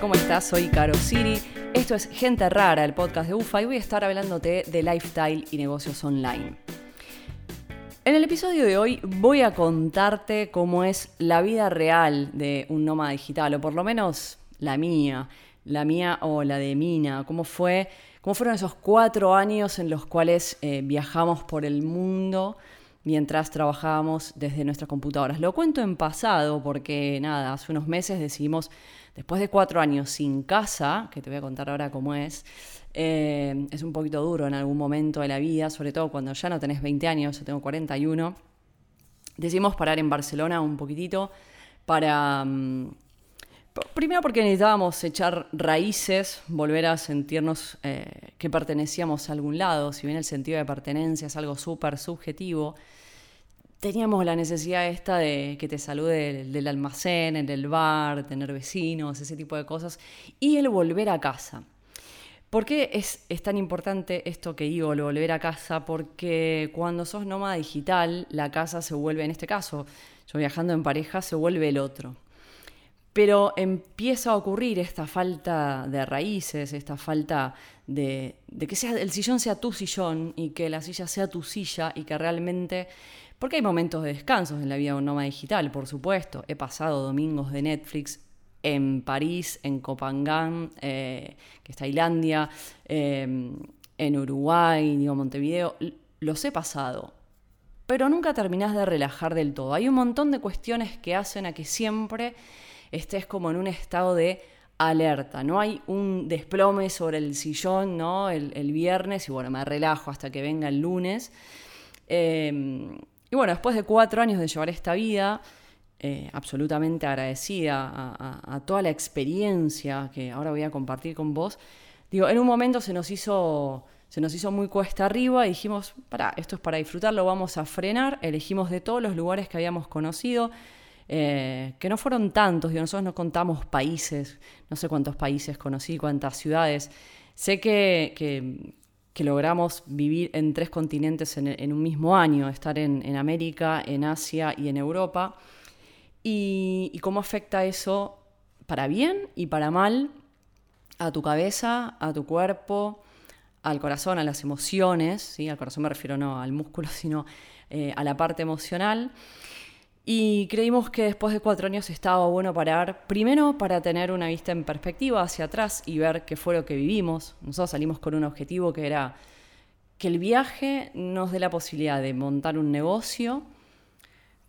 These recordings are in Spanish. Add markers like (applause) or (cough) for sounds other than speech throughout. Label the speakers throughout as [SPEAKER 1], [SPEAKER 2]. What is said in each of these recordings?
[SPEAKER 1] ¿cómo estás? Soy Caro Siri. Esto es Gente Rara, el podcast de UFA, y voy a estar hablándote de lifestyle y negocios online. En el episodio de hoy voy a contarte cómo es la vida real de un nómada digital, o por lo menos la mía, la mía o la de Mina, cómo fue, cómo fueron esos cuatro años en los cuales eh, viajamos por el mundo mientras trabajábamos desde nuestras computadoras. Lo cuento en pasado porque, nada, hace unos meses decidimos, después de cuatro años sin casa, que te voy a contar ahora cómo es, eh, es un poquito duro en algún momento de la vida, sobre todo cuando ya no tenés 20 años, yo tengo 41, decidimos parar en Barcelona un poquitito para... Mm, primero porque necesitábamos echar raíces, volver a sentirnos eh, que pertenecíamos a algún lado, si bien el sentido de pertenencia es algo súper subjetivo, teníamos la necesidad esta de que te salude el, del almacén, el del bar, tener vecinos, ese tipo de cosas, y el volver a casa. ¿Por qué es, tan importante esto que digo, el volver a casa? Porque cuando sos nómada digital, la casa se vuelve, en este caso, yo viajando en pareja, se vuelve el otro. Pero empieza a ocurrir esta falta de raíces, esta falta de, de que sea, el sillón sea tu sillón y que la silla sea tu silla y que realmente porque hay momentos de descansos en la vida de un nómada digital, por supuesto. He pasado domingos de Netflix en París, en Copangán, eh, que es Tailandia, em, en Uruguay, digo, Montevideo. Los he pasado. Pero nunca terminás de relajar del todo. Hay un montón de cuestiones que hacen a que siempre estés como en un estado de alerta. No hay un desplome sobre el sillón, ¿no? El, viernes y bueno, me relajo hasta que venga el lunes. Eh, y bueno, después de cuatro años de llevar esta vida, eh, absolutamente agradecida a, toda la experiencia que ahora voy a compartir con vos, digo, en un momento se nos hizo, se nos hizo muy cuesta arriba y dijimos, para, esto es para disfrutarlo, vamos a frenar, elegimos de todos los lugares que habíamos conocido, eh, que no fueron tantos, digo, nosotros no contamos países, no sé cuántos países conocí, cuántas ciudades, sé que, que logramos vivir en tres continentes en, un mismo año, estar en, América, en Asia y en Europa, y, cómo afecta eso para bien y para mal a tu cabeza, a tu cuerpo, al corazón, a las emociones, ¿sí? al corazón me refiero no al músculo, (laughs) sino eh, a la parte emocional. Y creímos que después de cuatro años estaba bueno parar, primero para tener una vista en perspectiva hacia atrás y ver qué fue lo que vivimos. Nosotros salimos con un objetivo que era que el viaje nos dé la posibilidad de montar un negocio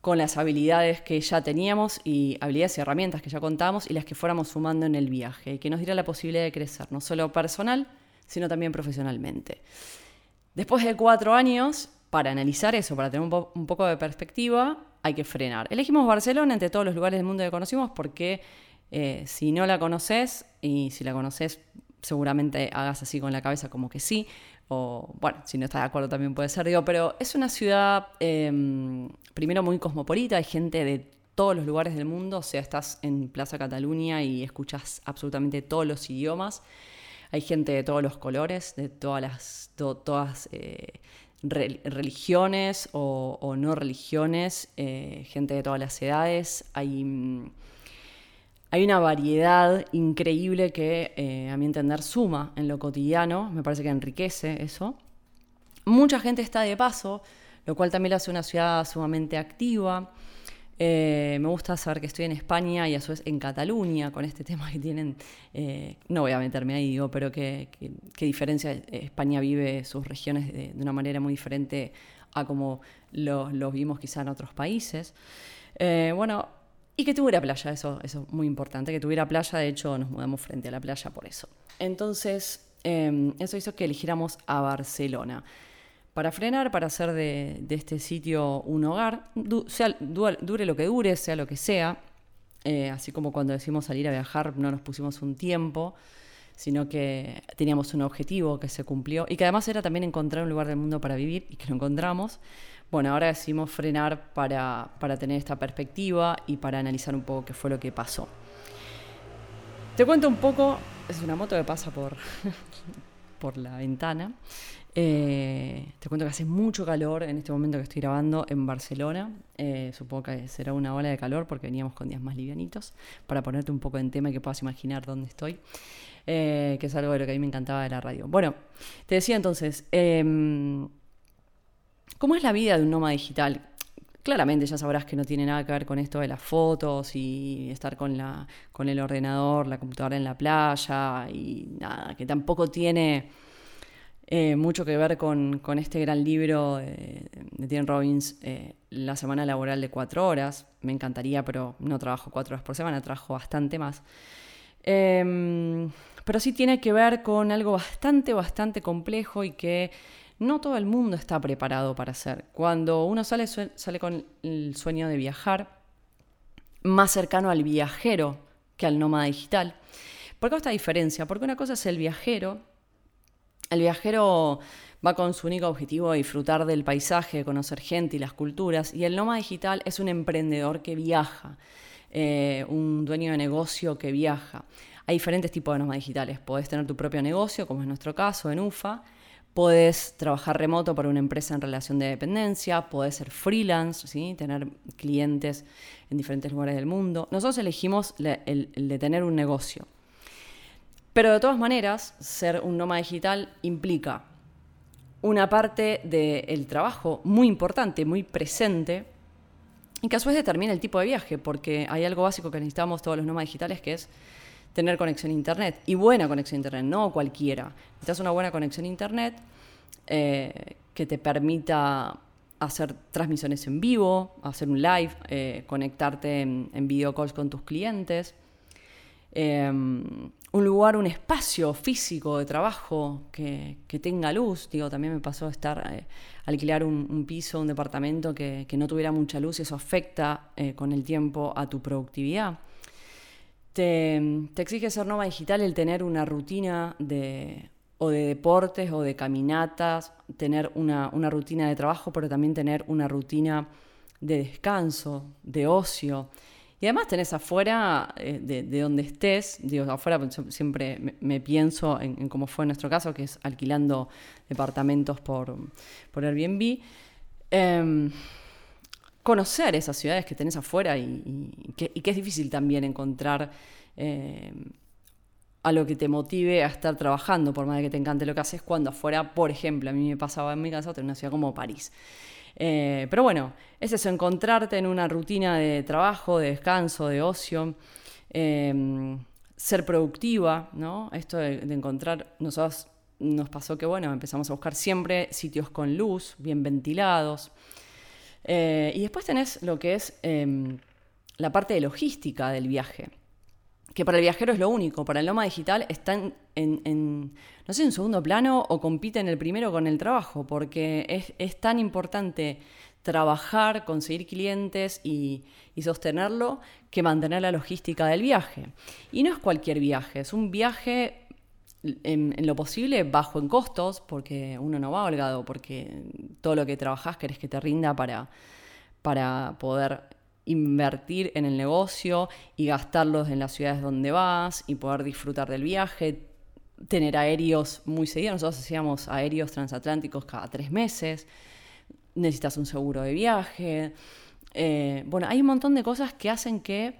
[SPEAKER 1] con las habilidades que ya teníamos y habilidades y herramientas que ya contábamos y las que fuéramos sumando en el viaje, y que nos diera la posibilidad de crecer, no solo personal, sino también profesionalmente. Después de cuatro años, para analizar eso, para tener un, poco de perspectiva, hay que frenar. Elegimos Barcelona entre todos los lugares del mundo que conocimos porque eh, si no la conoces y si la conoces seguramente hagas así con la cabeza como que sí, o bueno, si no estás de acuerdo también puede ser, digo, pero es una ciudad em, primero muy cosmopolita, hay gente de todos los lugares del mundo, o sea, estás en Plaza Cataluña y escuchas absolutamente todos los idiomas, hay gente de todos los colores, de todas las, todas, eh, religiones o, no religiones, eh, gente de todas las edades. Hay, mm, hay una variedad increíble que, eh, a mi entender, suma en lo cotidiano. Me parece que enriquece eso. Mucha gente está de paso, lo cual también lo hace una ciudad sumamente activa. Eh, me gusta saber que estoy en España y a su vez en Cataluña con este (laughs) tema que tienen, eh, no voy a meterme ahí, digo, pero que, diferencia España vive sus regiones de, una manera muy diferente a como los lo vimos quizá en otros países. Eh, bueno, y que tuviera playa, eso, eso es muy importante, que tuviera playa, de hecho nos mudamos frente a la playa por eso. Entonces, eso hizo que eligiéramos a Barcelona para frenar, para hacer de, este sitio un hogar, sea, dure lo que dure, sea lo que sea. Eh, así como cuando decimos salir a viajar no nos pusimos un tiempo, sino que teníamos un objetivo que se cumplió y que además era también encontrar un lugar del mundo para vivir y que lo encontramos. Bueno, ahora decidimos frenar para, para tener esta perspectiva y para analizar un poco qué fue lo que pasó. Te cuento un poco, es una moto que pasa por, (laughs) por la ventana. Eh, cuento que hace mucho calor en este momento que estoy grabando en Barcelona. Eh, supongo que será una ola de calor porque veníamos con días más livianitos. Para ponerte un poco en tema y que puedas imaginar dónde estoy. Eh, que es algo de lo que a mí me encantaba de la radio. Bueno, te decía entonces, em, ¿cómo es la vida de un nómada digital? Claramente ya sabrás que no tiene nada que ver con esto de las fotos y estar con, la, con el ordenador, la computadora en la playa y nada, que tampoco tiene eh, mucho que ver con, este gran libro de, Tim Robbins, eh, La semana laboral de cuatro horas. Me encantaría, pero no trabajo cuatro horas por semana, trabajo bastante más. Em, pero sí tiene que ver con algo bastante, bastante complejo y que no todo el mundo está preparado para hacer. Cuando uno sale, sale con el sueño de viajar, más cercano al viajero que al nómada digital. ¿Por qué esta diferencia? Porque una cosa es el viajero el viajero va con su único objetivo de disfrutar del paisaje, conocer gente y las culturas, y el nómada digital es un emprendedor que viaja, eh, un dueño de negocio que viaja. Hay diferentes tipos de nómadas digitales. Podés tener tu propio negocio, como es nuestro caso en UFA. Podés trabajar remoto para una empresa en relación de dependencia. Podés ser freelance, ¿sí? tener clientes en diferentes lugares del mundo. Nosotros elegimos el de tener un negocio. Pero de todas maneras, ser un nómada digital implica una parte del trabajo muy importante, muy presente, y que a su vez determina el tipo de viaje, porque hay algo básico que necesitamos todos los nómadas digitales, que es tener conexión a Internet, y buena conexión a Internet, no cualquiera. Necesitas una buena conexión a Internet eh, que te permita hacer transmisiones en vivo, hacer un live, eh, conectarte en, en video calls con tus clientes. Em, un lugar, un espacio físico de trabajo que, tenga luz. Digo, también me pasó estar, eh, alquilar un, piso, un departamento que, no tuviera mucha luz y eso afecta eh, con el tiempo a tu productividad. Te, exige ser nova digital el tener una rutina de, o de deportes o de caminatas, tener una, una rutina de trabajo, pero también tener una rutina de descanso, de ocio. Y además tenés afuera, eh, de, donde estés, digo, afuera siempre me, pienso en, cómo fue en nuestro caso, que es alquilando departamentos por, por Airbnb. Em, conocer esas ciudades que tenés afuera y, que, es difícil también encontrar em, algo que te motive a estar trabajando, por más de que te encante lo que haces, cuando afuera, por ejemplo, a mí me pasaba en mi casa, en una ciudad como París. Eh, pero bueno, es eso, encontrarte en una rutina de trabajo, de descanso, de ocio, em, ser productiva, ¿no? Esto de, encontrar, nos pasó que, bueno, empezamos a buscar siempre sitios con luz, bien ventilados. Eh, y después tenés lo que es em, la parte de logística del viaje que para el viajero es lo único, para el nómada digital está en, no sé, en segundo plano o compite en el primero con el trabajo, porque es, tan importante trabajar, conseguir clientes y, sostenerlo que mantener la logística del viaje. Y no es cualquier viaje, es un viaje en, lo posible bajo en costos, porque uno no va holgado, porque todo lo que trabajas querés que te rinda para, para poder invertir en el negocio y gastarlos en las ciudades donde vas y poder disfrutar del viaje, tener aéreos muy seguidos. Nosotros hacíamos aéreos transatlánticos cada tres meses, necesitas un seguro de viaje. Eh, bueno, hay un montón de cosas que hacen que,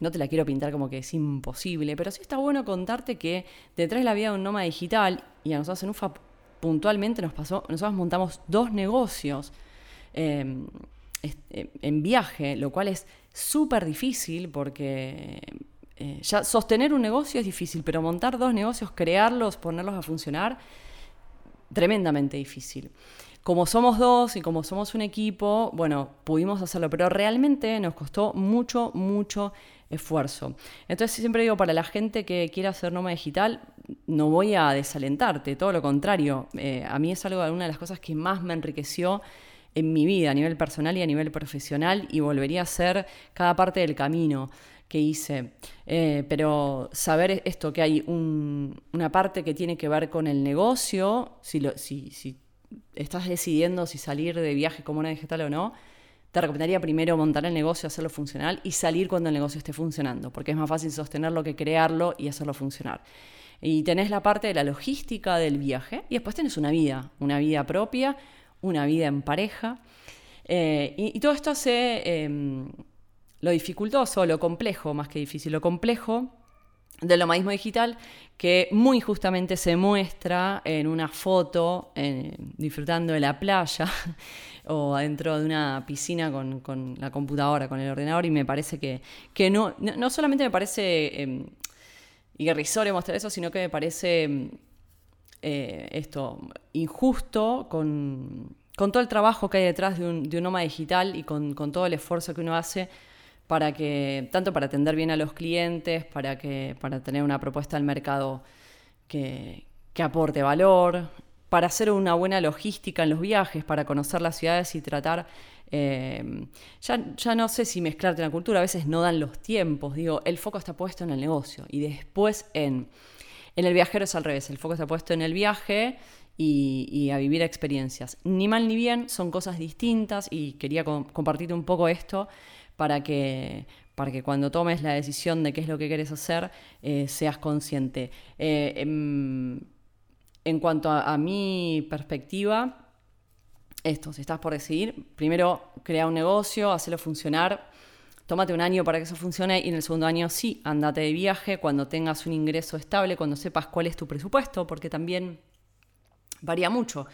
[SPEAKER 1] no te la quiero pintar como que es imposible, pero sí está bueno contarte que detrás de la vida de un nómada digital, y a nosotros en UFA puntualmente nos pasó, nosotros montamos dos negocios. Eh, en viaje, lo cual es súper difícil porque eh, ya sostener un negocio es difícil, pero montar dos negocios, crearlos, ponerlos a funcionar, tremendamente difícil. Como somos dos y como somos un equipo, bueno, pudimos hacerlo, pero realmente nos costó mucho, mucho esfuerzo. Entonces siempre digo, para la gente que quiera hacer nómada digital, no voy a desalentarte, todo lo contrario. Eh, a mí es algo, una de las cosas que más me enriqueció en mi vida a nivel personal y a nivel profesional y volvería a ser cada parte del camino que hice. Eh, pero saber esto, que hay una parte que tiene que ver con el negocio, si, si, estás decidiendo si salir de viaje como una digital o no, te recomendaría primero montar el negocio, hacerlo funcional y salir cuando el negocio esté funcionando, porque es más fácil sostenerlo que crearlo y hacerlo funcionar. Y tenés la parte de la logística del viaje y después tenés una vida, una vida propia, una vida en pareja. Eh, y, todo esto hace em, lo dificultoso, lo complejo, más que difícil, lo complejo del nomadismo digital que muy justamente se muestra en una foto disfrutando de la playa (laughs) o adentro de una piscina con, la computadora, con el ordenador y me parece que, que no, no, solamente me parece eh, irrisorio mostrar eso, sino que me parece em, eh, esto injusto con, todo el trabajo que hay detrás de un, de nómada digital y con, con todo el esfuerzo que uno hace para que, tanto para atender bien a los clientes, para, que, para tener una propuesta al mercado que, aporte valor, para hacer una buena logística en los viajes, para conocer las ciudades y tratar, eh, ya, ya, no sé si mezclarte en la cultura, a veces no dan los tiempos, digo, el foco está puesto en el negocio y después en, en el viajero es al revés, el foco está puesto en el viaje y, a vivir experiencias. Ni mal ni bien, son cosas distintas y quería compartirte un poco esto para que, para que cuando tomes la decisión de qué es lo que quieres hacer, eh, seas consciente. Eh, en, cuanto a, mi perspectiva, esto, si estás por decidir, primero crea un negocio, hacelo funcionar, tómate un año para que eso funcione y en el segundo año sí, andate de viaje cuando tengas un ingreso estable, cuando sepas cuál es tu presupuesto, porque también varía mucho.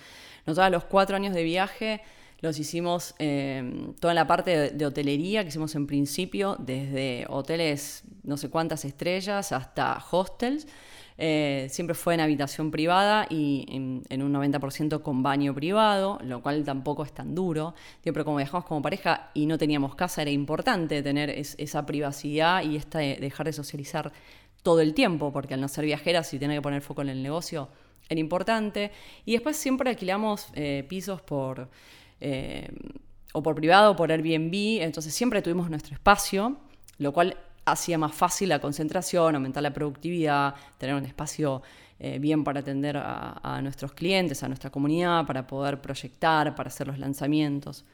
[SPEAKER 1] Nosotros los cuatro años de viaje los hicimos eh, toda la parte de, hotelería que hicimos en principio, desde hoteles no sé cuántas estrellas hasta hostels. Eh, siempre fue en habitación privada y en, un 90% con baño privado, lo cual tampoco es tan duro. pero como viajamos como pareja y no teníamos casa, era importante tener esa privacidad y esta dejar de socializar todo el tiempo, porque al no ser viajeras y tener que poner foco en el negocio, era importante. Y después siempre alquilamos eh, pisos por eh, o por privado o por Airbnb, entonces siempre tuvimos nuestro espacio, lo cual hacía más fácil la concentración, aumentar la productividad, tener un espacio eh, bien para atender a, nuestros clientes, a nuestra comunidad, para poder proyectar, para hacer los lanzamientos.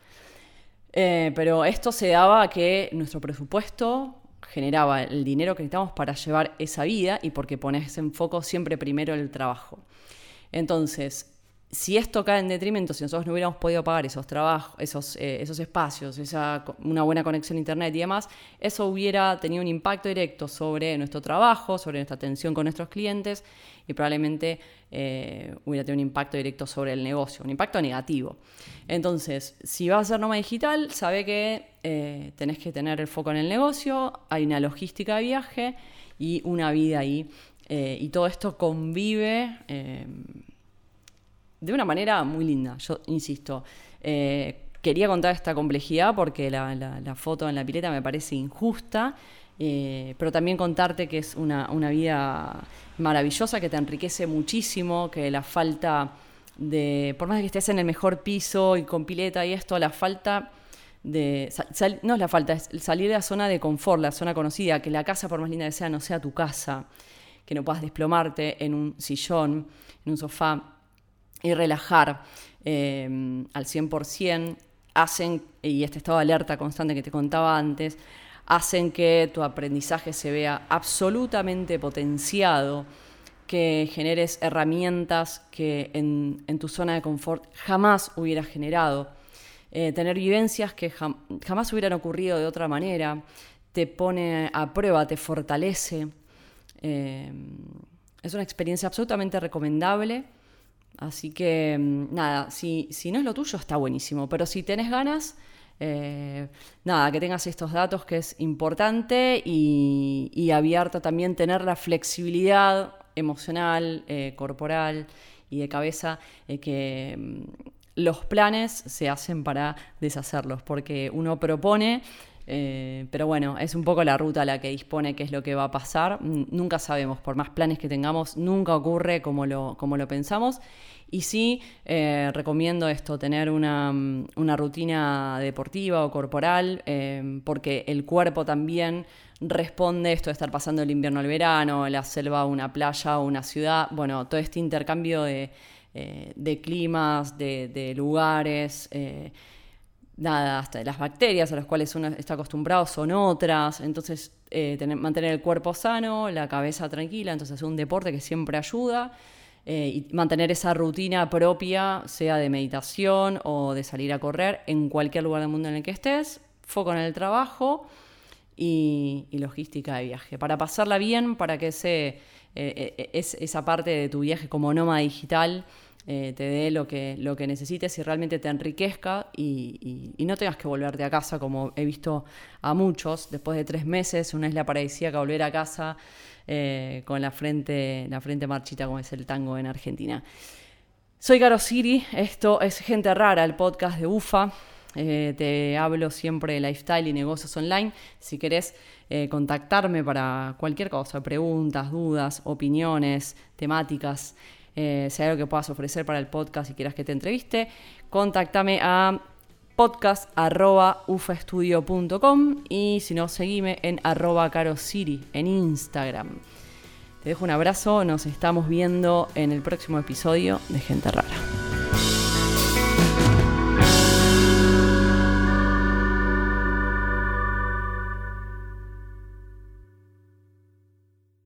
[SPEAKER 1] Eh, pero esto se daba a que nuestro presupuesto generaba el dinero que necesitamos para llevar esa vida y porque pones en foco siempre primero el trabajo. Entonces, si esto cae en detrimento, si nosotros no hubiéramos podido pagar esos trabajos, esos, eh, esos espacios, esa, una buena conexión a internet y demás, eso hubiera tenido un impacto directo sobre nuestro trabajo, sobre nuestra atención con nuestros clientes y probablemente eh, hubiera tenido un impacto directo sobre el negocio, un impacto negativo. Entonces, si vas a ser nómada digital, sabe que eh, tenés que tener el foco en el negocio, hay una logística de viaje y una vida ahí. y todo esto convive de una manera muy linda, yo insisto. Eh, quería contar esta complejidad porque la, foto en la pileta me parece injusta, eh, pero también contarte que es una, vida maravillosa, que te enriquece muchísimo, que la falta de, por más que estés en el mejor piso y con pileta y esto, la falta de, no es la falta, es salir de la zona de confort, la zona conocida, que la casa, por más linda que sea, no sea tu casa, que no puedas desplomarte en un sillón, en un sofá y relajar eh, al 100% hacen, y este estado de alerta constante que te contaba antes, hacen que tu aprendizaje se vea absolutamente potenciado, que generes herramientas que en, tu zona de confort jamás hubieras generado, eh, tener vivencias que jamás hubieran ocurrido de otra manera, te pone a prueba, te fortalece. Eh, es una experiencia absolutamente recomendable Así que mm, nada, si, no es lo tuyo está buenísimo, pero si tenés ganas, eh, nada, que tengas estos datos que es importante y, y abierto también tener la flexibilidad emocional, eh, corporal y de cabeza eh, que mm, los planes se hacen para deshacerlos, porque uno propone eh, pero bueno, es un poco la ruta la que dispone qué es lo que va a pasar. Nunca sabemos, por más planes que tengamos, nunca ocurre como lo, como lo pensamos. Y sí, eh, recomiendo esto, tener una, rutina deportiva o corporal, eh, porque el cuerpo también responde esto de estar pasando el invierno al verano, la selva a una playa o una ciudad. Bueno, todo este intercambio de, climas, de, de lugares nada, hasta las bacterias a las cuales uno está acostumbrado son otras. Entonces, eh, mantener el cuerpo sano, la cabeza tranquila, entonces hacer un deporte que siempre ayuda. Eh, y mantener esa rutina propia, sea de meditación o de salir a correr en cualquier lugar del mundo en el que estés, foco en el trabajo y, logística de viaje. Para pasarla bien, para que ese, eh, es, esa parte de tu viaje como nómada digital eh, te dé lo que, lo que necesites y realmente te enriquezca y, no tengas que volverte a casa como he visto a muchos después de tres meses, una isla paradisíaca, volver a casa eh, con la frente, la frente marchita como es el tango en Argentina. Soy Caro Siri, esto es Gente Rara, el podcast de UFA. Eh, te hablo siempre de lifestyle y negocios online. Si querés contactarme para cualquier cosa, preguntas, dudas, opiniones, temáticas, eh, si hay algo que puedas ofrecer para el podcast y quieras que te entreviste, contáctame a podcast.ufaestudio.com y si no, seguime en arroba carosiri en Instagram. Te dejo un abrazo, nos estamos viendo en el próximo episodio de Gente Rara.